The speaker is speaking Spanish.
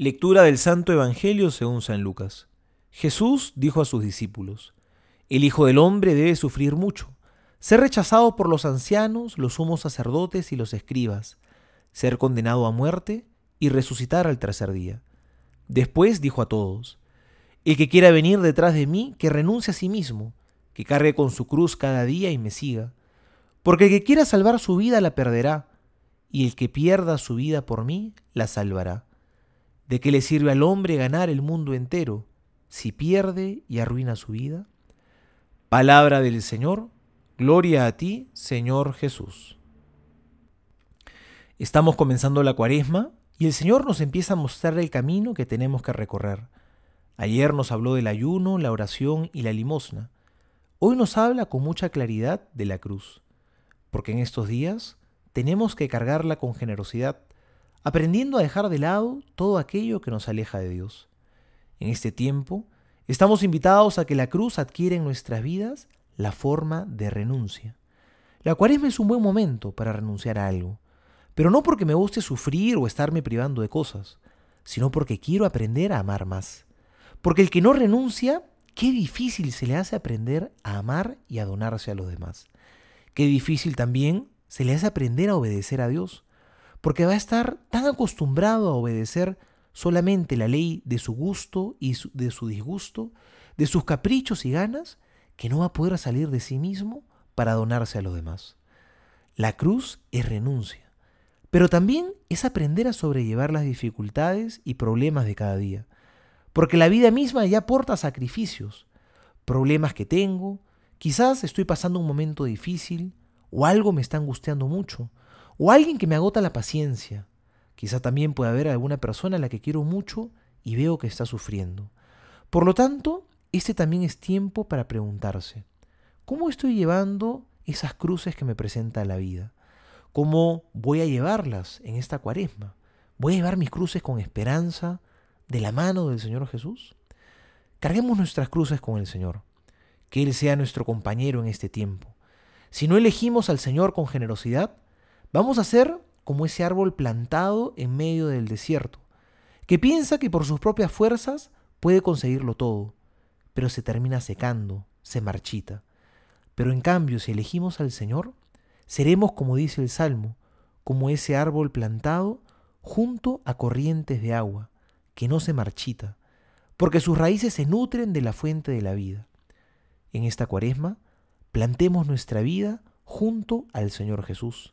Lectura del Santo Evangelio según San Lucas. Jesús dijo a sus discípulos, El Hijo del Hombre debe sufrir mucho, ser rechazado por los ancianos, los sumos sacerdotes y los escribas, ser condenado a muerte y resucitar al tercer día. Después dijo a todos, El que quiera venir detrás de mí, que renuncie a sí mismo, que cargue con su cruz cada día y me siga. Porque el que quiera salvar su vida la perderá, y el que pierda su vida por mí la salvará. ¿De qué le sirve al hombre ganar el mundo entero si pierde y arruina su vida? Palabra del Señor, gloria a ti, Señor Jesús. Estamos comenzando la cuaresma y el Señor nos empieza a mostrar el camino que tenemos que recorrer. Ayer nos habló del ayuno, la oración y la limosna. Hoy nos habla con mucha claridad de la cruz, porque en estos días tenemos que cargarla con generosidad aprendiendo a dejar de lado todo aquello que nos aleja de Dios. En este tiempo, estamos invitados a que la cruz adquiere en nuestras vidas la forma de renuncia. La cuaresma es un buen momento para renunciar a algo, pero no porque me guste sufrir o estarme privando de cosas, sino porque quiero aprender a amar más. Porque el que no renuncia, qué difícil se le hace aprender a amar y a donarse a los demás. Qué difícil también se le hace aprender a obedecer a Dios porque va a estar tan acostumbrado a obedecer solamente la ley de su gusto y de su disgusto, de sus caprichos y ganas, que no va a poder salir de sí mismo para donarse a los demás. La cruz es renuncia, pero también es aprender a sobrellevar las dificultades y problemas de cada día, porque la vida misma ya aporta sacrificios, problemas que tengo, quizás estoy pasando un momento difícil o algo me está angustiando mucho, o alguien que me agota la paciencia. Quizá también puede haber alguna persona a la que quiero mucho y veo que está sufriendo. Por lo tanto, este también es tiempo para preguntarse, ¿cómo estoy llevando esas cruces que me presenta la vida? ¿Cómo voy a llevarlas en esta cuaresma? ¿Voy a llevar mis cruces con esperanza de la mano del Señor Jesús? Carguemos nuestras cruces con el Señor, que Él sea nuestro compañero en este tiempo. Si no elegimos al Señor con generosidad, Vamos a ser como ese árbol plantado en medio del desierto, que piensa que por sus propias fuerzas puede conseguirlo todo, pero se termina secando, se marchita. Pero en cambio, si elegimos al Señor, seremos, como dice el Salmo, como ese árbol plantado junto a corrientes de agua, que no se marchita, porque sus raíces se nutren de la fuente de la vida. En esta cuaresma, plantemos nuestra vida junto al Señor Jesús